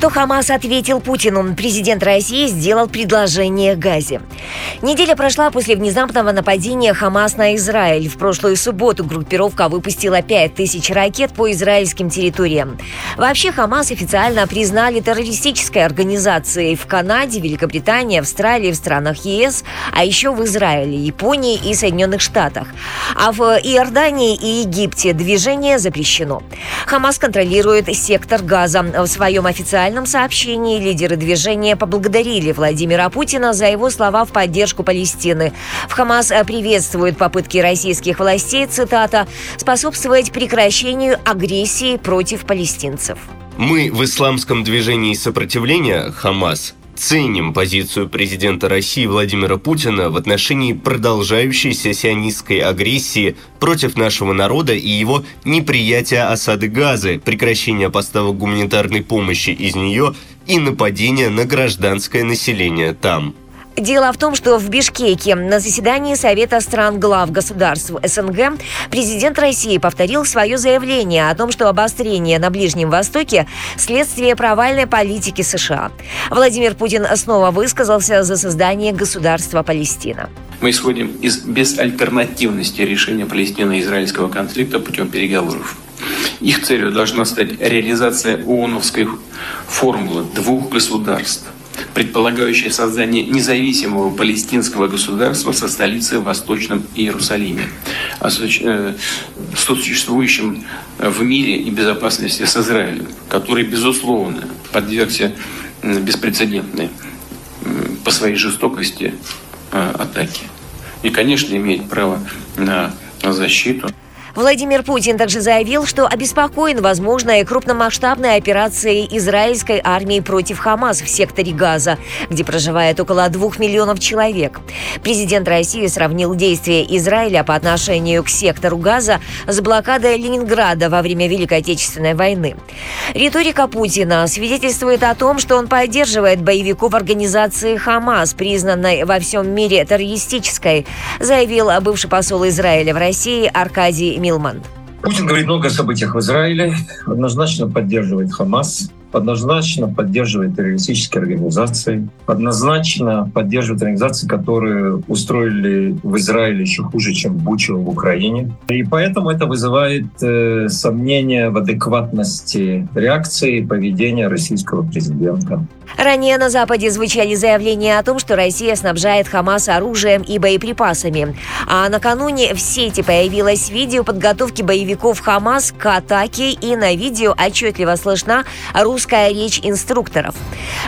Что Хамас ответил Путину? Президент России сделал предложение Газе. Неделя прошла после внезапного нападения Хамас на Израиль. В прошлую субботу группировка выпустила 5000 ракет по израильским территориям. Вообще Хамас официально признали террористической организацией в Канаде, Великобритании, Австралии, в странах ЕС, а еще в Израиле, Японии и Соединенных Штатах. А в Иордании и Египте движение запрещено. Хамас контролирует сектор Газа. В своем официальном официальном сообщении лидеры движения поблагодарили Владимира Путина за его слова в поддержку Палестины. В Хамас приветствуют попытки российских властей, цитата, «способствовать прекращению агрессии против палестинцев». Мы в исламском движении сопротивления «Хамас» ценим позицию президента России Владимира Путина в отношении продолжающейся сионистской агрессии против нашего народа и его неприятия осады Газы, прекращения поставок гуманитарной помощи из нее и нападения на гражданское население там. Дело в том, что в Бишкеке на заседании Совета стран глав государств СНГ президент России повторил свое заявление о том, что обострение на Ближнем Востоке – следствие провальной политики США. Владимир Путин снова высказался за создание государства Палестина. Мы исходим из безальтернативности решения палестино-израильского конфликта путем переговоров. Их целью должна стать реализация ООНовской формулы двух государств – предполагающее создание независимого палестинского государства со столицей в Восточном Иерусалиме, э, существующим в мире и безопасности с Израилем, который, безусловно, подвергся беспрецедентной по своей жестокости э, атаки. И, конечно, имеет право на защиту. Владимир Путин также заявил, что обеспокоен возможной крупномасштабной операцией израильской армии против Хамас в секторе Газа, где проживает около двух миллионов человек. Президент России сравнил действия Израиля по отношению к сектору Газа с блокадой Ленинграда во время Великой Отечественной войны. Риторика Путина свидетельствует о том, что он поддерживает боевиков организации Хамас, признанной во всем мире террористической, заявил бывший посол Израиля в России Аркадий Милман. Путин говорит много о событиях в Израиле, однозначно поддерживает Хамас, однозначно поддерживает террористические организации, однозначно поддерживает организации, которые устроили в Израиле еще хуже, чем Бучу в Украине. И поэтому это вызывает э, сомнения в адекватности реакции и поведения российского президента. Ранее на Западе звучали заявления о том, что Россия снабжает Хамас оружием и боеприпасами. А накануне в сети появилось видео подготовки боевиков Хамас к атаке, и на видео отчетливо слышна русская речь инструкторов.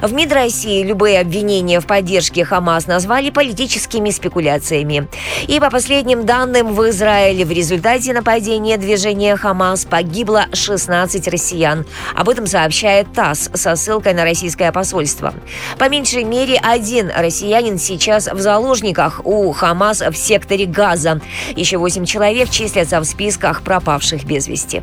В МИД России любые обвинения в поддержке Хамас назвали политическими спекуляциями. И по последним данным, в Израиле в результате нападения движения Хамас погибло 16 россиян. Об этом сообщает ТАСС со ссылкой на российское посольство. По меньшей мере один россиянин сейчас в заложниках у Хамас в секторе Газа. Еще восемь человек числятся в списках пропавших без вести.